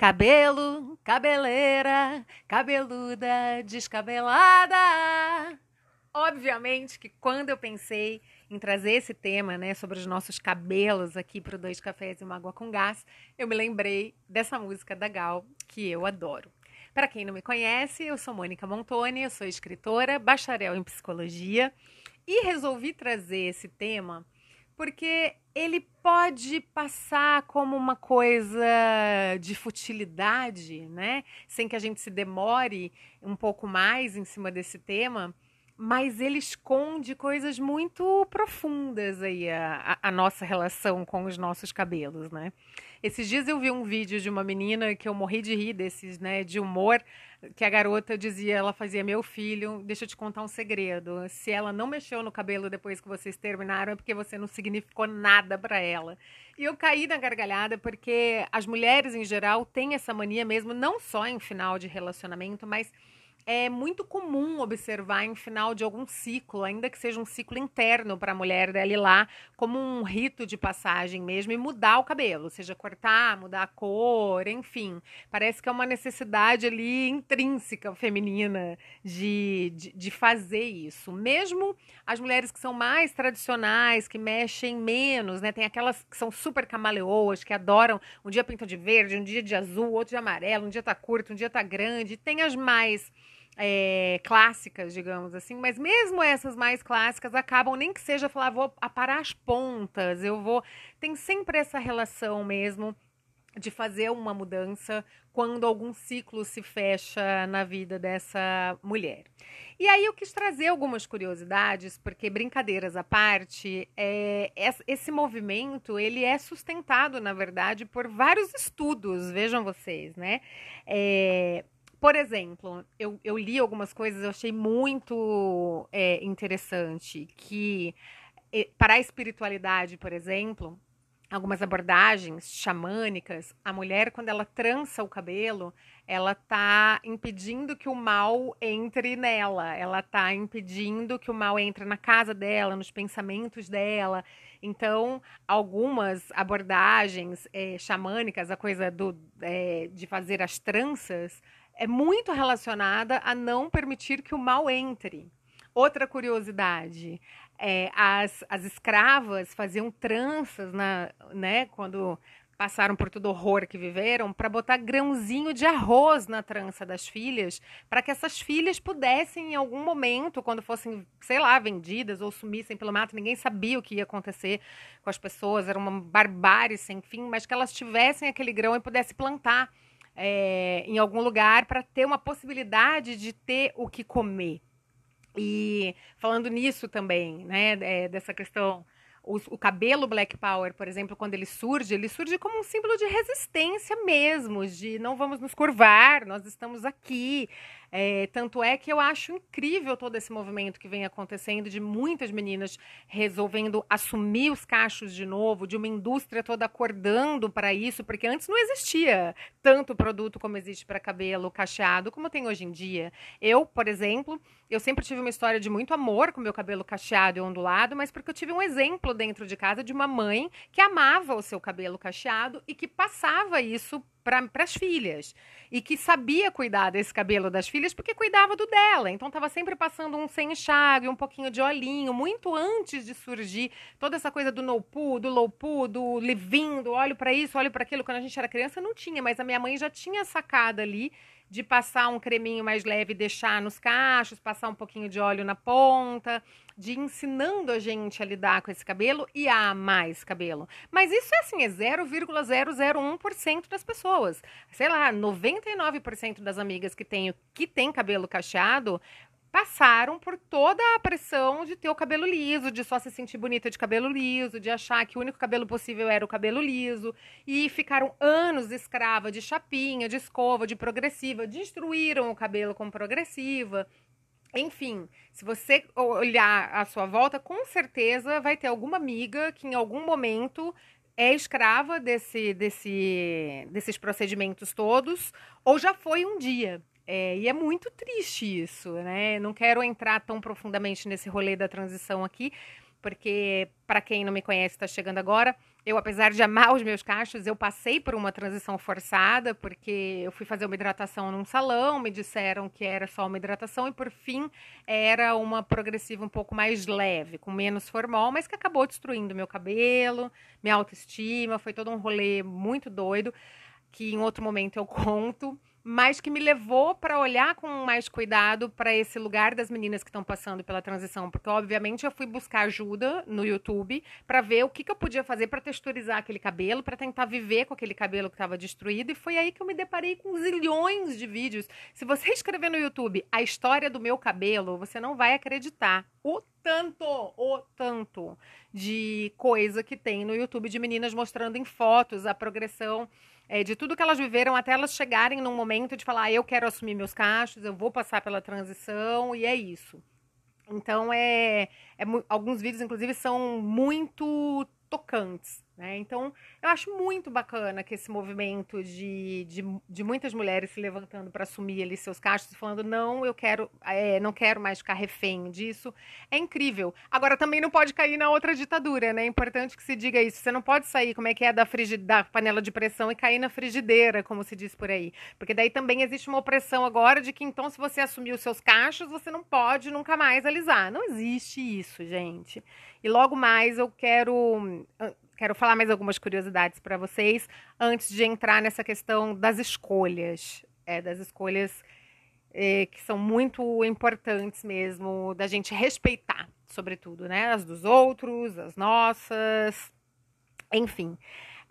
Cabelo, cabeleira, cabeluda, descabelada. Obviamente que quando eu pensei em trazer esse tema, né, sobre os nossos cabelos aqui para Dois Cafés e uma Água com Gás, eu me lembrei dessa música da Gal, que eu adoro. Para quem não me conhece, eu sou Mônica Montoni, eu sou escritora, bacharel em psicologia e resolvi trazer esse tema porque ele pode passar como uma coisa de futilidade, né? Sem que a gente se demore um pouco mais em cima desse tema, mas ele esconde coisas muito profundas aí, a, a nossa relação com os nossos cabelos, né? Esses dias eu vi um vídeo de uma menina que eu morri de rir desses, né, de humor, que a garota dizia, ela fazia, meu filho, deixa eu te contar um segredo. Se ela não mexeu no cabelo depois que vocês terminaram, é porque você não significou nada para ela. E eu caí na gargalhada porque as mulheres em geral têm essa mania mesmo, não só em final de relacionamento, mas é muito comum observar em final de algum ciclo, ainda que seja um ciclo interno para a mulher dela ir lá, como um rito de passagem mesmo, e mudar o cabelo, seja cortar, mudar a cor, enfim. Parece que é uma necessidade ali intrínseca feminina de, de, de fazer isso. Mesmo as mulheres que são mais tradicionais, que mexem menos, né? Tem aquelas que são super camaleoas, que adoram um dia pintam de verde, um dia de azul, outro de amarelo, um dia tá curto, um dia tá grande. Tem as mais é, clássicas, digamos assim, mas mesmo essas mais clássicas acabam, nem que seja falar, vou aparar as pontas, eu vou. Tem sempre essa relação mesmo de fazer uma mudança quando algum ciclo se fecha na vida dessa mulher. E aí eu quis trazer algumas curiosidades, porque brincadeiras à parte, é, esse movimento ele é sustentado, na verdade, por vários estudos, vejam vocês, né? É, por exemplo, eu, eu li algumas coisas, eu achei muito é, interessante que para a espiritualidade, por exemplo, algumas abordagens xamânicas, a mulher, quando ela trança o cabelo, ela está impedindo que o mal entre nela, ela está impedindo que o mal entre na casa dela, nos pensamentos dela. Então, algumas abordagens é, xamânicas, a coisa do, é, de fazer as tranças, é muito relacionada a não permitir que o mal entre. Outra curiosidade, é, as, as escravas faziam tranças, na, né, quando passaram por todo o horror que viveram, para botar grãozinho de arroz na trança das filhas, para que essas filhas pudessem, em algum momento, quando fossem, sei lá, vendidas ou sumissem pelo mato, ninguém sabia o que ia acontecer com as pessoas, era uma barbárie sem fim, mas que elas tivessem aquele grão e pudessem plantar é, em algum lugar para ter uma possibilidade de ter o que comer. E falando nisso também, né, é, dessa questão o, o, cabelo Black Power, por exemplo, quando ele surge, ele surge como um símbolo de resistência mesmo, de não vamos nos curvar, nós estamos aqui. É, tanto é que eu acho incrível todo esse movimento que vem acontecendo de muitas meninas resolvendo assumir os cachos de novo, de uma indústria toda acordando para isso, porque antes não existia tanto produto como existe para cabelo cacheado como tem hoje em dia. Eu, por exemplo, eu sempre tive uma história de muito amor com meu cabelo cacheado e ondulado, mas porque eu tive um exemplo dentro de casa de uma mãe que amava o seu cabelo cacheado e que passava isso para as filhas e que sabia cuidar desse cabelo das filhas porque cuidava do dela. Então estava sempre passando um sem enxágue, um pouquinho de olhinho, muito antes de surgir toda essa coisa do no poo, do low poo, do leave do olho para isso, olho para aquilo. Quando a gente era criança não tinha, mas a minha mãe já tinha sacado ali de passar um creminho mais leve deixar nos cachos, passar um pouquinho de óleo na ponta, de ensinando a gente a lidar com esse cabelo e a esse cabelo. Mas isso é assim, é 0,001% das pessoas. Sei lá, 99% das amigas que tenho que tem cabelo cacheado passaram por toda a pressão de ter o cabelo liso, de só se sentir bonita de cabelo liso, de achar que o único cabelo possível era o cabelo liso, e ficaram anos escrava de chapinha, de escova, de progressiva, destruíram o cabelo com progressiva. Enfim, se você olhar à sua volta, com certeza vai ter alguma amiga que em algum momento é escrava desse, desse, desses procedimentos todos, ou já foi um dia. É, e é muito triste isso, né? Não quero entrar tão profundamente nesse rolê da transição aqui, porque para quem não me conhece, está chegando agora, eu, apesar de amar os meus cachos, eu passei por uma transição forçada, porque eu fui fazer uma hidratação num salão, me disseram que era só uma hidratação, e por fim era uma progressiva um pouco mais leve, com menos formol, mas que acabou destruindo meu cabelo, minha autoestima, foi todo um rolê muito doido, que em outro momento eu conto mas que me levou para olhar com mais cuidado para esse lugar das meninas que estão passando pela transição, porque obviamente eu fui buscar ajuda no YouTube para ver o que, que eu podia fazer para texturizar aquele cabelo, para tentar viver com aquele cabelo que estava destruído, e foi aí que eu me deparei com zilhões de vídeos. Se você escrever no YouTube a história do meu cabelo, você não vai acreditar o tanto, o tanto de coisa que tem no YouTube de meninas mostrando em fotos a progressão é, de tudo que elas viveram até elas chegarem num momento de falar, ah, eu quero assumir meus cachos, eu vou passar pela transição e é isso. Então, é, é alguns vídeos, inclusive, são muito tocantes. Né? Então, eu acho muito bacana que esse movimento de, de, de muitas mulheres se levantando para assumir ali seus cachos e falando, não, eu quero, é, não quero mais ficar refém disso, é incrível. Agora, também não pode cair na outra ditadura, né? É importante que se diga isso. Você não pode sair, como é que é, da, da panela de pressão e cair na frigideira, como se diz por aí. Porque daí também existe uma opressão agora de que, então, se você assumir os seus cachos, você não pode nunca mais alisar. Não existe isso, gente. E logo mais eu quero quero falar mais algumas curiosidades para vocês antes de entrar nessa questão das escolhas, é, das escolhas é, que são muito importantes mesmo da gente respeitar, sobretudo, né, as dos outros, as nossas, enfim.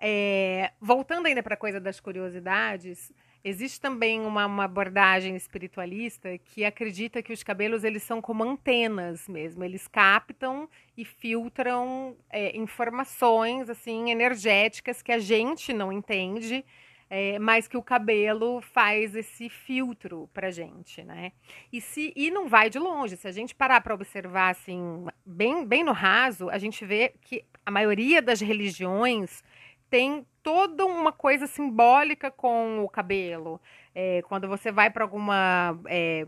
É, voltando ainda para a coisa das curiosidades, Existe também uma, uma, abordagem espiritualista que acredita que os cabelos eles são como antenas mesmo, eles captam e filtram é, informações assim energéticas que a gente não entende, é, mas que o cabelo faz esse filtro para gente, né? E se e não vai de longe, se a gente parar para observar assim bem bem no raso, a gente vê que a maioria das religiões tem toda uma coisa simbólica com o cabelo. É, quando você vai para alguma é,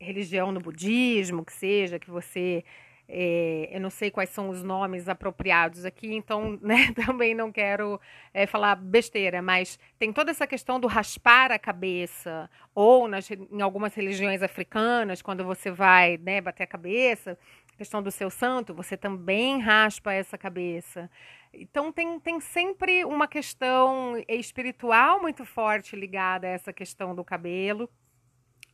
religião no budismo, que seja, que você. É, eu não sei quais são os nomes apropriados aqui, então né, também não quero é, falar besteira, mas tem toda essa questão do raspar a cabeça, ou nas, em algumas religiões africanas, quando você vai né, bater a cabeça, questão do seu santo, você também raspa essa cabeça. Então tem, tem sempre uma questão espiritual muito forte ligada a essa questão do cabelo.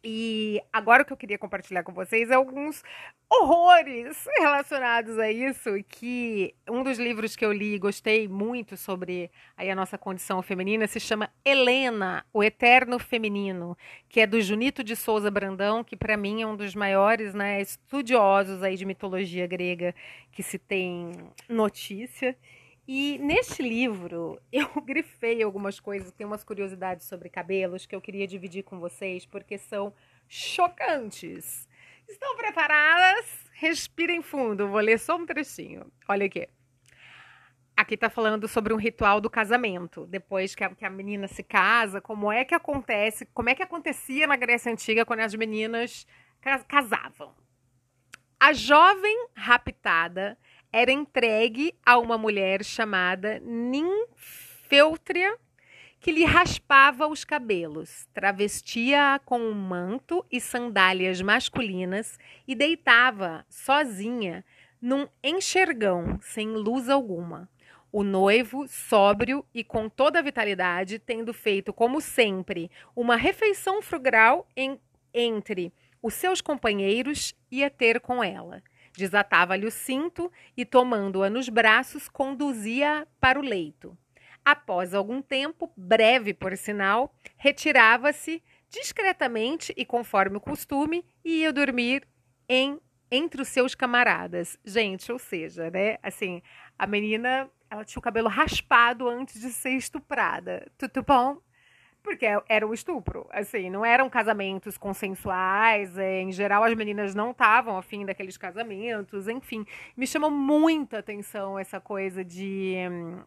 E agora o que eu queria compartilhar com vocês é alguns horrores relacionados a isso, que um dos livros que eu li e gostei muito sobre aí a nossa condição feminina se chama Helena, o Eterno Feminino, que é do Junito de Souza Brandão, que para mim é um dos maiores né, estudiosos aí de mitologia grega que se tem notícia. E neste livro eu grifei algumas coisas, tem umas curiosidades sobre cabelos que eu queria dividir com vocês, porque são chocantes. Estão preparadas? Respirem fundo, vou ler só um trechinho. Olha aqui. Aqui está falando sobre um ritual do casamento. Depois que a, que a menina se casa, como é que acontece, como é que acontecia na Grécia Antiga quando as meninas casavam. A jovem raptada era entregue a uma mulher chamada Ninfeutria, que lhe raspava os cabelos, travestia-a com um manto e sandálias masculinas e deitava sozinha num enxergão, sem luz alguma. O noivo, sóbrio e com toda a vitalidade, tendo feito, como sempre, uma refeição frugal em, entre os seus companheiros, ia ter com ela. Desatava-lhe o cinto e, tomando-a nos braços, conduzia para o leito. Após algum tempo, breve por sinal, retirava-se discretamente e, conforme o costume, e ia dormir em entre os seus camaradas. Gente, ou seja, né? Assim, a menina, ela tinha o cabelo raspado antes de ser estuprada. Tudo bom? Porque era um estupro, assim, não eram casamentos consensuais, é, em geral as meninas não estavam afim daqueles casamentos, enfim. Me chamou muita atenção essa coisa de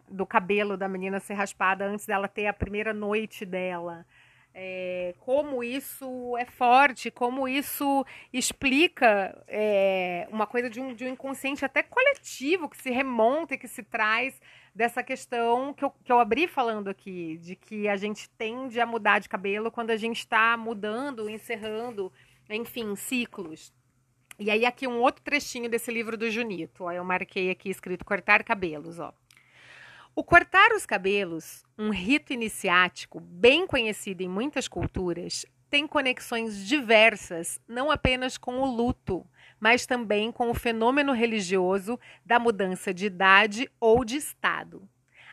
do cabelo da menina ser raspada antes dela ter a primeira noite dela. é, como isso é forte, como isso explica é, uma coisa de um, de um inconsciente até coletivo que se remonta e que se traz dessa questão que eu, que eu abri falando aqui, de que a gente tende a mudar de cabelo quando a gente está mudando, encerrando, enfim, ciclos. E aí aqui um outro trechinho desse livro do Junito, ó, eu marquei aqui escrito cortar cabelos, ó. O cortar os cabelos, um rito iniciático bem conhecido em muitas culturas, tem conexões diversas, não apenas com o luto, mas também com o fenômeno religioso da mudança de idade ou de estado.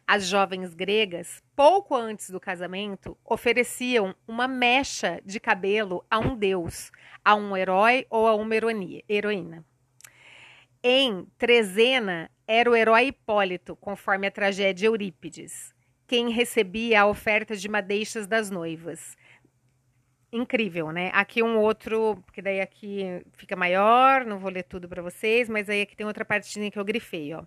As jovens gregas, pouco antes do casamento, ofereciam uma mecha de cabelo a um deus, a um herói ou a uma heroína. Em Trezena, era o herói Hipólito, conforme a tragédia Eurípides, quem recebia a oferta de madeixas das noivas. Incrível, né? Aqui um outro, porque daí aqui fica maior, não vou ler tudo para vocês, mas aí aqui tem outra partezinha que eu grifei, ó.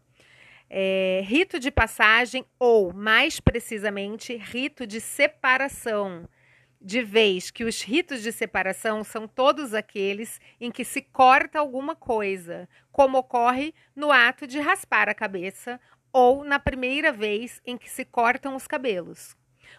É, rito de passagem ou, mais precisamente, rito de separação de vez que os ritos de separação são todos aqueles em que se corta alguma coisa, como ocorre no ato de raspar a cabeça ou na primeira vez em que se cortam os cabelos.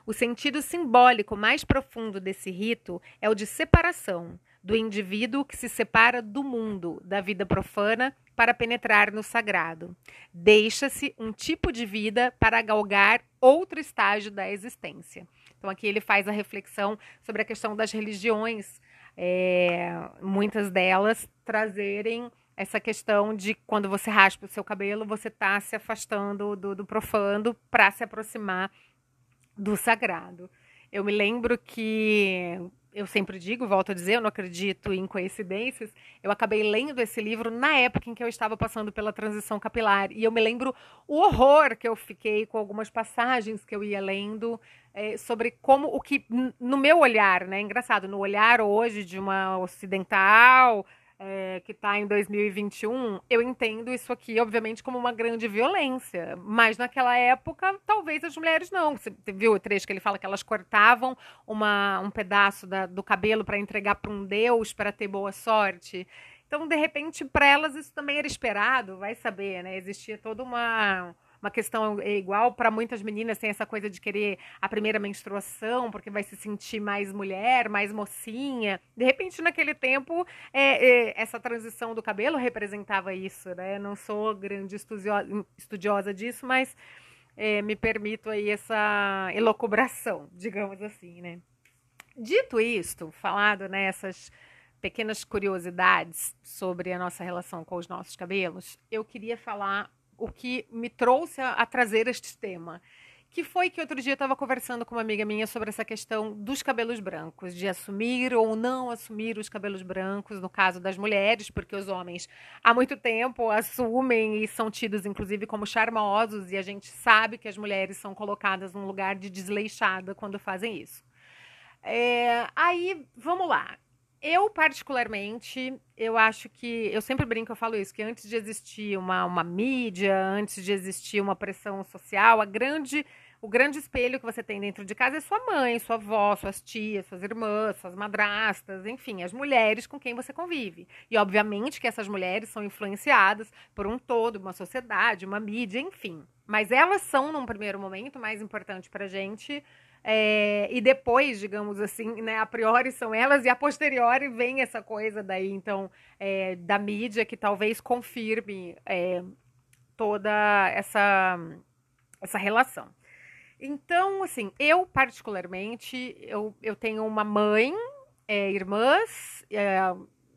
O sentido simbólico mais profundo desse rito é o de separação, do indivíduo que se separa do mundo, da vida profana, para penetrar no sagrado. Deixa-se um tipo de vida para galgar outro estágio da existência. Então, aqui ele faz a reflexão sobre a questão das religiões, é, muitas delas trazerem essa questão de quando você raspa o seu cabelo, você está se afastando do, do profano para se aproximar do sagrado. Eu me lembro que eu sempre digo, volto a dizer, eu não acredito em coincidências. Eu acabei lendo esse livro na época em que eu estava passando pela transição capilar. E eu me lembro o horror que eu fiquei com algumas passagens que eu ia lendo é, sobre como o que, no meu olhar, né? Engraçado, no olhar hoje de uma ocidental é, que está em 2021, eu entendo isso aqui, obviamente, como uma grande violência. Mas naquela época, talvez as mulheres não. Você viu o trecho que ele fala que elas cortavam uma, um pedaço da, do cabelo para entregar para um deus para ter boa sorte. Então, de repente, para elas isso também era esperado, vai saber, né? Existia toda uma uma questão é igual para muitas meninas tem essa coisa de querer a primeira menstruação porque vai se sentir mais mulher, mais mocinha. De repente, naquele tempo, é, é, essa transição do cabelo representava isso, né? Não sou grande estudiosa, estudiosa disso, mas é, me permito aí essa elocubração, digamos assim, né? Dito isto, falado nessas pequenas curiosidades sobre a nossa relação com os nossos cabelos, eu queria falar o que me trouxe a, a trazer este tema que foi que outro dia eu estava conversando com uma amiga minha sobre essa questão dos cabelos brancos, de assumir ou não assumir os cabelos brancos, no caso das mulheres, porque os homens há muito tempo assumem e são tidos, inclusive, como charmosos, e a gente sabe que as mulheres são colocadas num lugar de desleixada quando fazem isso. É, aí, vamos lá. Eu, particularmente, eu acho que. Eu sempre brinco, eu falo isso, que antes de existir uma, uma mídia, antes de existir uma pressão social, a grande, o grande espelho que você tem dentro de casa é sua mãe, sua avó, suas tias, suas irmãs, suas madrastas, enfim, as mulheres com quem você convive. E, obviamente, que essas mulheres são influenciadas por um todo, uma sociedade, uma mídia, enfim. Mas elas são, num primeiro momento, mais importante para a gente é, e depois, digamos assim, né, a priori são elas e a posteriori vem essa coisa daí, então, é, da mídia que talvez confirme é, toda essa, essa relação. Então, assim, eu particularmente, eu, eu tenho uma mãe, é, irmãs, é,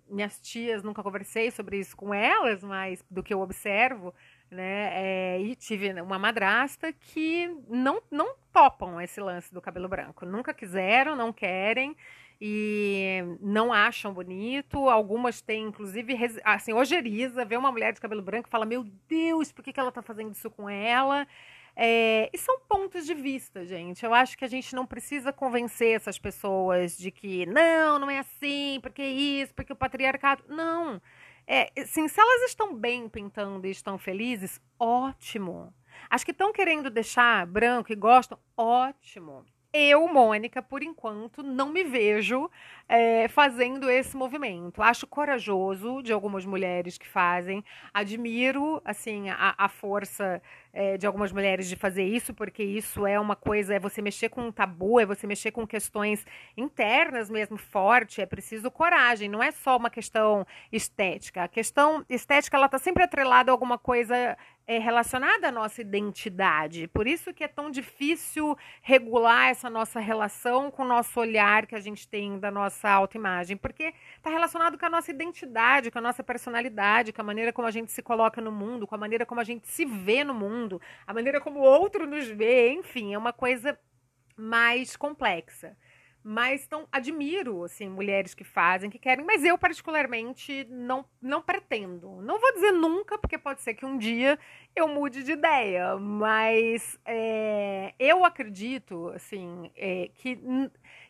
minhas tias, nunca conversei sobre isso com elas, mas do que eu observo, né? É, e tive uma madrasta que não, não topam esse lance do cabelo branco. Nunca quiseram, não querem e não acham bonito. Algumas têm, inclusive, assim, ojeriza, ver uma mulher de cabelo branco e fala: Meu Deus, por que, que ela tá fazendo isso com ela? É, e são pontos de vista, gente. Eu acho que a gente não precisa convencer essas pessoas de que não, não é assim, porque isso, porque o patriarcado. Não. É, sim, se elas estão bem pintando e estão felizes, ótimo. As que estão querendo deixar branco e gostam, ótimo. Eu, Mônica, por enquanto, não me vejo é, fazendo esse movimento. Acho corajoso de algumas mulheres que fazem. Admiro, assim, a, a força é, de algumas mulheres de fazer isso, porque isso é uma coisa, é você mexer com um tabu, é você mexer com questões internas mesmo forte. É preciso coragem. Não é só uma questão estética. A questão estética, ela está sempre atrelada a alguma coisa é relacionada à nossa identidade. Por isso que é tão difícil regular essa nossa relação com o nosso olhar que a gente tem da nossa autoimagem, porque está relacionado com a nossa identidade, com a nossa personalidade, com a maneira como a gente se coloca no mundo, com a maneira como a gente se vê no mundo, a maneira como o outro nos vê, enfim, é uma coisa mais complexa. Mas então, admiro, assim, mulheres que fazem, que querem, mas eu particularmente não, não pretendo. Não vou dizer nunca, porque pode ser que um dia eu mude de ideia, mas é, eu acredito, assim, é, que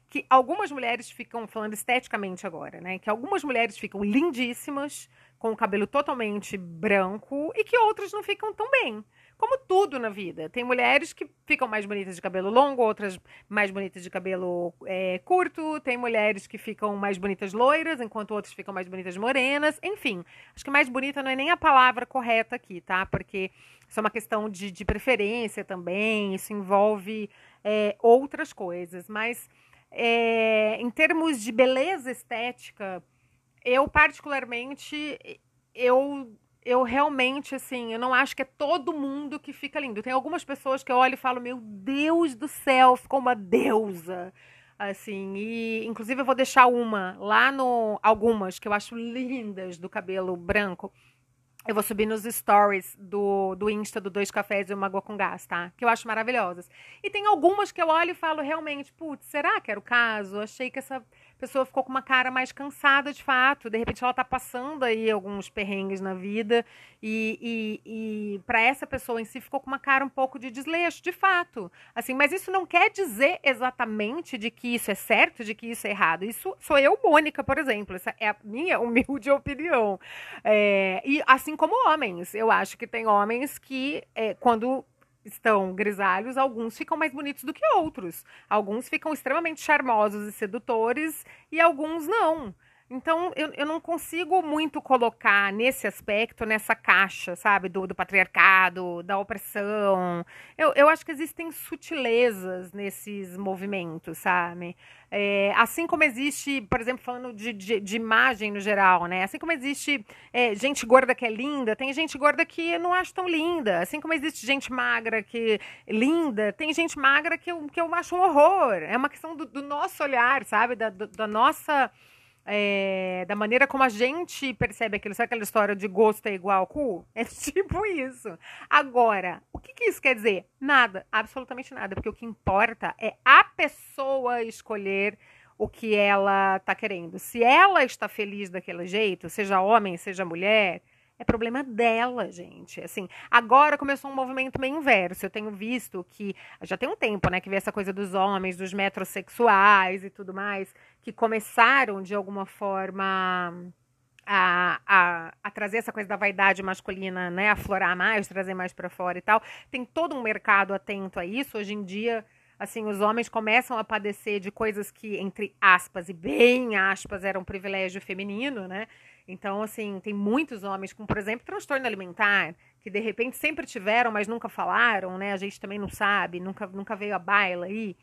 que algumas mulheres ficam falando esteticamente agora, né? Que algumas mulheres ficam lindíssimas, com o cabelo totalmente branco, e que outras não ficam tão bem. Como tudo na vida. Tem mulheres que ficam mais bonitas de cabelo longo, outras mais bonitas de cabelo é, curto. Tem mulheres que ficam mais bonitas loiras, enquanto outras ficam mais bonitas morenas. Enfim, acho que mais bonita não é nem a palavra correta aqui, tá? Porque isso é uma questão de, de preferência também. Isso envolve é, outras coisas. Mas é, em termos de beleza estética, eu particularmente eu eu realmente, assim, eu não acho que é todo mundo que fica lindo. Tem algumas pessoas que eu olho e falo, meu Deus do céu, ficou uma deusa. Assim, e inclusive eu vou deixar uma lá no. Algumas que eu acho lindas do cabelo branco. Eu vou subir nos stories do, do Insta do Dois Cafés e uma Água com Gás, tá? Que eu acho maravilhosas. E tem algumas que eu olho e falo realmente, putz, será que era o caso? Achei que essa pessoa ficou com uma cara mais cansada de fato. De repente ela tá passando aí alguns perrengues na vida e, e, e para essa pessoa em si ficou com uma cara um pouco de desleixo, de fato. Assim, mas isso não quer dizer exatamente de que isso é certo, de que isso é errado. Isso sou eu, Mônica, por exemplo. Essa é a minha humilde opinião. É, e assim como homens, eu acho que tem homens que é, quando estão grisalhos, alguns ficam mais bonitos do que outros. Alguns ficam extremamente charmosos e sedutores e alguns não. Então, eu, eu não consigo muito colocar nesse aspecto, nessa caixa, sabe, do, do patriarcado, da opressão. Eu, eu acho que existem sutilezas nesses movimentos, sabe? É, assim como existe, por exemplo, falando de, de, de, imagem no geral, né? Assim como existe é, gente gorda que é linda, tem gente gorda que eu não acho tão linda. Assim como existe gente magra que é linda, tem gente magra que eu, que eu acho um horror. É uma questão do, do nosso olhar, sabe? Da, do, da nossa é, da maneira como a gente percebe aquilo. Sabe aquela história de gosto é igual cu? É tipo isso. Agora, o que, que isso quer dizer? Nada, absolutamente nada, porque o que importa é a pessoa escolher o que ela está querendo. Se ela está feliz daquele jeito, seja homem, seja mulher, é problema dela, gente. Assim, agora começou um movimento meio inverso. Eu tenho visto que já tem um tempo, né, que vê essa coisa dos homens, dos metrosexuais e tudo mais, que começaram de alguma forma a, a, a, trazer essa coisa da vaidade masculina, né, aflorar mais, trazer mais para fora e tal. Tem todo um mercado atento a isso. Hoje em dia, assim, os homens começam a padecer de coisas que, entre aspas e bem aspas, eram privilégio feminino, né? Então, assim, tem muitos homens com, por exemplo, transtorno alimentar, que de repente sempre tiveram, mas nunca falaram, né? A gente também não sabe, nunca, nunca veio a baila aí.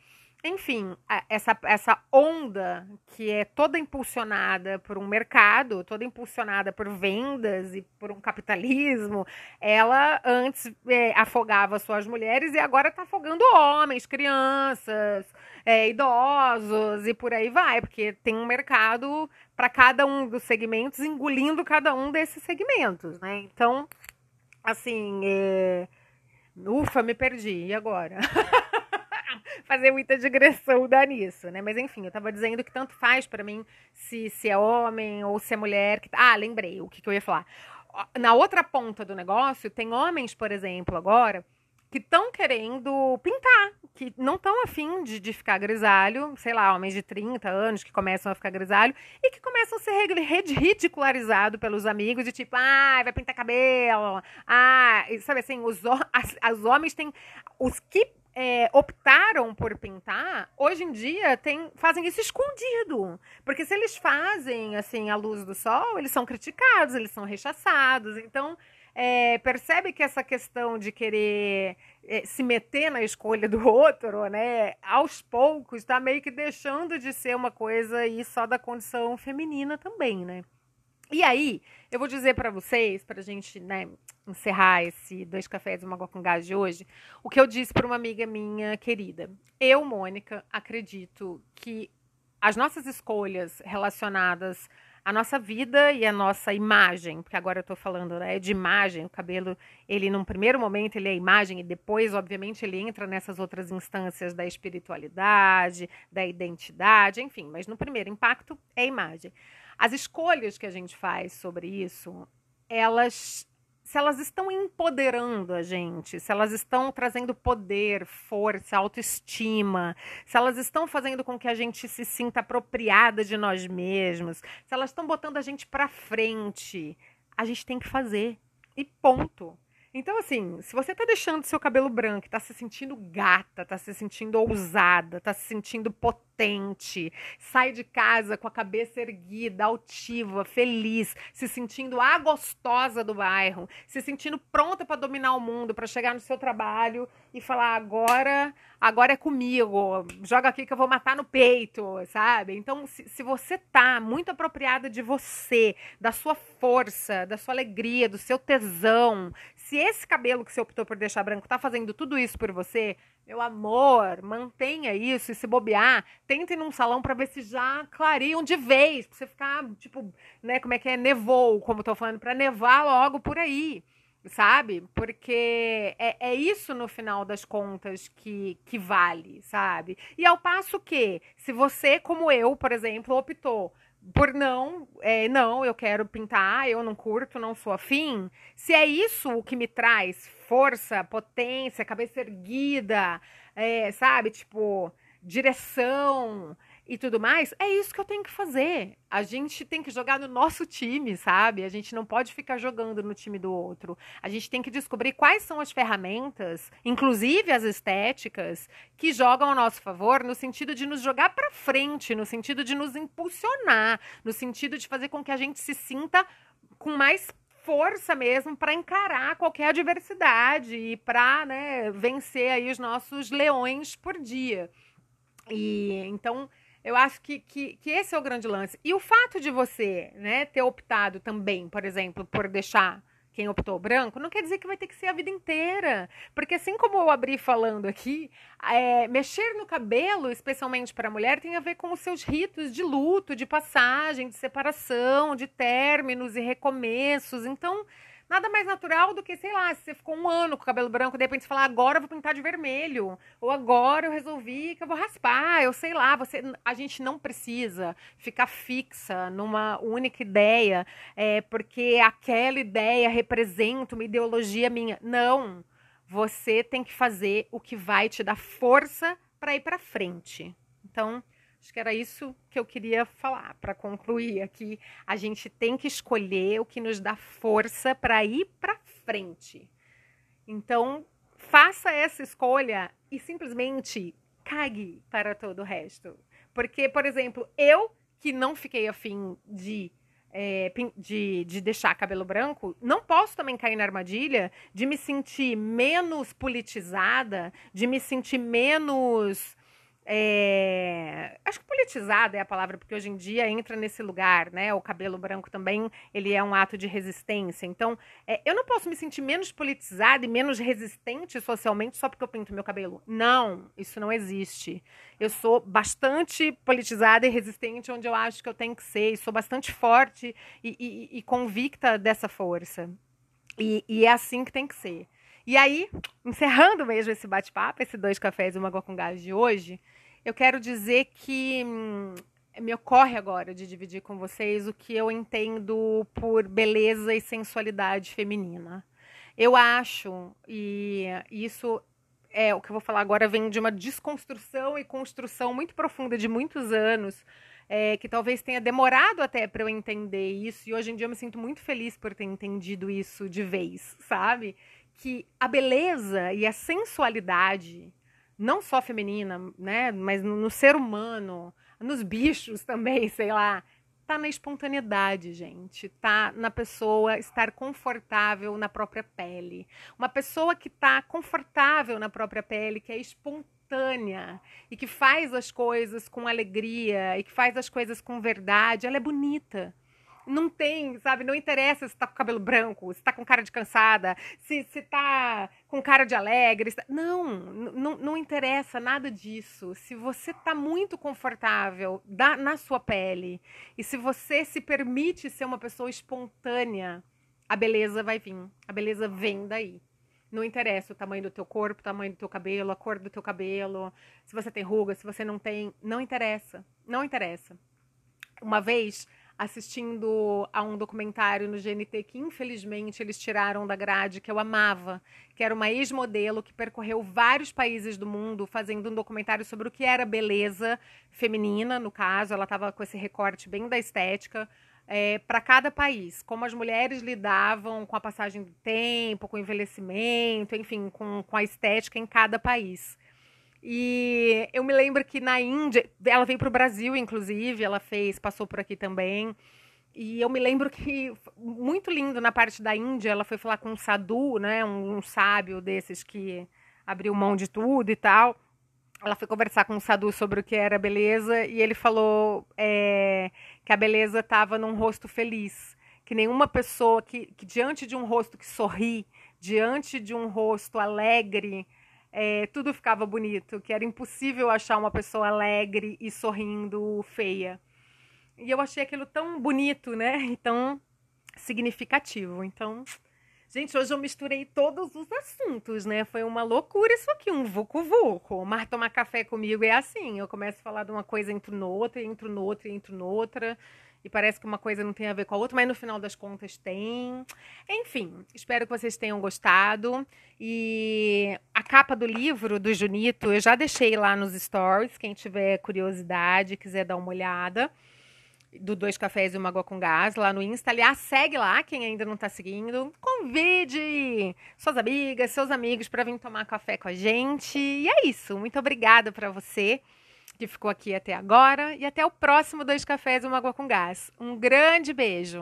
Enfim, essa, essa onda que é toda impulsionada por um mercado, toda impulsionada por vendas e por um capitalismo, ela antes é, afogava suas mulheres e agora está afogando homens, crianças, é, idosos e por aí vai, porque tem um mercado para cada um dos segmentos, engolindo cada um desses segmentos, né? Então, assim, é... ufa, me perdi, e agora? Fazer muita digressão dá nisso, né? Mas enfim, eu tava dizendo que tanto faz para mim se, se é homem ou se é mulher. Que... Ah, lembrei o que, que eu ia falar. Na outra ponta do negócio, tem homens, por exemplo, agora que estão querendo pintar, que não estão afim de, de ficar grisalho, sei lá, homens de 30 anos que começam a ficar grisalho e que começam a ser ridicularizado pelos amigos de tipo, ah, vai pintar cabelo, ah, sabe assim, os, as, as homens têm, os que é, optaram por pintar, hoje em dia tem, fazem isso escondido. Porque se eles fazem assim à luz do sol, eles são criticados, eles são rechaçados. Então, é, percebe que essa questão de querer é, se meter na escolha do outro, né, aos poucos, está meio que deixando de ser uma coisa aí só da condição feminina também, né? E aí, eu vou dizer para vocês, para a gente né, encerrar esse dois cafés e uma água com gás de hoje, o que eu disse para uma amiga minha querida. Eu, Mônica, acredito que as nossas escolhas relacionadas à nossa vida e à nossa imagem, porque agora eu estou falando né, de imagem, o cabelo, ele num primeiro momento ele é imagem e depois, obviamente, ele entra nessas outras instâncias da espiritualidade, da identidade, enfim, mas no primeiro impacto é imagem. As escolhas que a gente faz sobre isso, elas se elas estão empoderando a gente, se elas estão trazendo poder, força, autoestima, se elas estão fazendo com que a gente se sinta apropriada de nós mesmos, se elas estão botando a gente para frente, a gente tem que fazer. E ponto. Então, assim, se você tá deixando seu cabelo branco, tá se sentindo gata, tá se sentindo ousada, tá se sentindo potente, sai de casa com a cabeça erguida, altiva, feliz, se sentindo a gostosa do bairro, se sentindo pronta para dominar o mundo, para chegar no seu trabalho e falar agora, agora é comigo, joga aqui que eu vou matar no peito, sabe? Então, se, se você tá muito apropriada de você, da sua força, da sua alegria, do seu tesão, se esse cabelo que você optou por deixar branco tá fazendo tudo isso por você, meu amor, mantenha isso e se bobear, tente ir num salão para ver se já clareiam de vez, pra você ficar, tipo, né, como é que é, nevou, como tô falando, para nevar logo por aí, sabe? Porque é, é isso no final das contas que, que vale, sabe? E ao passo que, se você, como eu, por exemplo, optou por não, é, não, eu quero pintar, eu não curto, não sou afim. Se é isso o que me traz força, potência, cabeça erguida, é, sabe, tipo, direção, e tudo mais, é isso que eu tenho que fazer. A gente tem que jogar no nosso time, sabe? A gente não pode ficar jogando no time do outro. A gente tem que descobrir quais são as ferramentas, inclusive as estéticas, que jogam ao nosso favor no sentido de nos jogar para frente, no sentido de nos impulsionar, no sentido de fazer com que a gente se sinta com mais força mesmo para encarar qualquer adversidade e para né, vencer aí os nossos leões por dia. E então eu acho que, que, que, esse é o grande lance. E o fato de você né, ter optado também, por exemplo, por deixar quem optou branco, não quer dizer que vai ter que ser a vida inteira. Porque assim como eu abri falando aqui, é, mexer no cabelo, especialmente para a mulher, tem a ver com os seus ritos de luto, de passagem, de separação, de términos e recomeços. Então, Nada mais natural do que, sei lá, se você ficou um ano com o cabelo branco, de repente você falar, agora eu vou pintar de vermelho. Ou agora eu resolvi que eu vou raspar. Eu sei lá, você, a gente não precisa ficar fixa numa única ideia, é, porque aquela ideia representa uma ideologia minha. Não. Você tem que fazer o que vai te dar força para ir para frente. Então, Acho que era isso que eu queria falar para concluir aqui. A gente tem que escolher o que nos dá força para ir para frente. Então, faça essa escolha e simplesmente cague para todo o resto. Porque, por exemplo, eu que não fiquei afim de, é, de, de deixar cabelo branco, não posso também cair na armadilha de me sentir menos politizada, de me sentir menos é, acho que politizada é a palavra, porque hoje em dia entra nesse lugar, né? O cabelo branco também, ele é um ato de resistência. Então, é, eu não posso me sentir menos politizada e menos resistente socialmente só porque eu pinto meu cabelo. Não, isso não existe. Eu sou bastante politizada e resistente onde eu acho que eu tenho que ser, e sou bastante forte e, e, e convicta dessa força. E, e é assim que tem que ser. E aí, encerrando mesmo esse bate-papo, esse dois cafés e uma água com gás de hoje, eu quero dizer que hum, me ocorre agora de dividir com vocês o que eu entendo por beleza e sensualidade feminina. Eu acho, e isso é o que eu vou falar agora, vem de uma desconstrução e construção muito profunda de muitos anos, é, que talvez tenha demorado até para eu entender isso, e hoje em dia eu me sinto muito feliz por ter entendido isso de vez, sabe? Que a beleza e a sensualidade não só feminina, né, mas no, no ser humano, nos bichos também, sei lá, tá na espontaneidade, gente. Tá na pessoa estar confortável na própria pele. Uma pessoa que tá confortável na própria pele, que é espontânea e que faz as coisas com alegria e que faz as coisas com verdade, ela é bonita não tem, sabe? Não interessa se tá com cabelo branco, se tá com cara de cansada, se, se tá com cara de alegre. Tá... Não, não, não interessa nada disso. Se você tá muito confortável da, na sua pele e se você se permite ser uma pessoa espontânea, a beleza vai vir. A beleza vem daí. Não interessa o tamanho do teu corpo, o tamanho do teu cabelo, a cor do teu cabelo, se você tem ruga, se você não tem, não interessa. Não interessa. Uma vez assistindo a um documentário no GNT que infelizmente eles tiraram da grade, que eu amava, que era uma ex-modelo que percorreu vários países do mundo fazendo um documentário sobre o que era beleza feminina, no caso, ela estava com esse recorte bem da estética. É, para cada país, como as mulheres lidavam com a passagem do tempo, com o envelhecimento, enfim, com, com a estética em cada país. E eu me lembro que na Índia, ela veio para o Brasil, inclusive, ela fez, passou por aqui também. E eu me lembro que muito lindo na parte da Índia, ela foi falar com um sadhu, né, um, um sábio desses que abriu mão de tudo e tal. Ela foi conversar com um sadhu sobre o que era beleza e ele falou é, que a beleza estava num rosto feliz, que nenhuma pessoa que, que diante de um rosto que sorri, diante de um rosto alegre, é, tudo ficava bonito, que era impossível achar uma pessoa alegre e sorrindo feia. E eu achei aquilo tão bonito, né? E tão significativo. Então, gente, hoje eu misturei todos os assuntos, né? Foi uma loucura isso aqui, um vucu-vucu. Mas tomar café comigo é assim, eu começo a falar de uma coisa, entro noutra, entro noutra, entro noutra e parece que uma coisa não tem a ver com a outra, mas no final das contas tem. Enfim, espero que vocês tenham gostado. E a capa do livro do Junito eu já deixei lá nos stories. Quem tiver curiosidade, quiser dar uma olhada. Do Dois Cafés e uma Água com Gás lá no Insta. Aliás, segue lá quem ainda não está seguindo. Convide suas amigas, seus amigos para vir tomar café com a gente. E é isso. Muito obrigada para você que ficou aqui até agora e até o próximo Dois Cafés e uma Água com Gás. Um grande beijo!